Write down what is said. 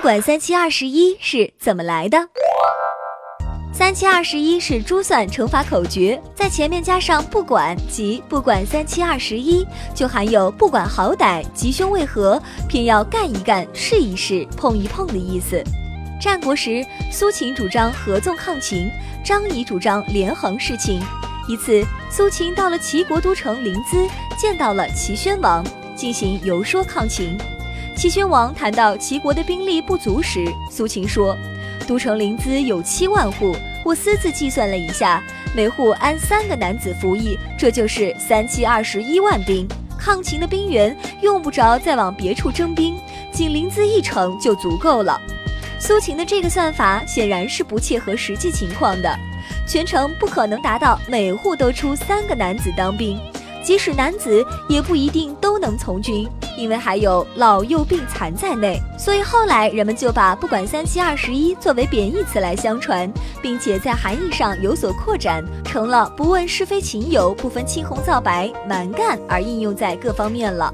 管三七二十一是怎么来的？三七二十一是珠算乘法口诀，在前面加上不管，即不管三七二十一，就含有不管好歹、吉凶为何，偏要干一干、试一试、碰一碰的意思。战国时，苏秦主张合纵抗秦，张仪主张连横事秦。一次，苏秦到了齐国都城临淄，见到了齐宣王，进行游说抗秦。齐宣王谈到齐国的兵力不足时，苏秦说：“都城临淄有七万户，我私自计算了一下，每户安三个男子服役，这就是三七二十一万兵。抗秦的兵员用不着再往别处征兵，仅临淄一城就足够了。”苏秦的这个算法显然是不切合实际情况的，全城不可能达到每户都出三个男子当兵。即使男子也不一定都能从军，因为还有老幼病残在内。所以后来人们就把不管三七二十一作为贬义词来相传，并且在含义上有所扩展，成了不问是非情由、不分青红皂白、蛮干而应用在各方面了。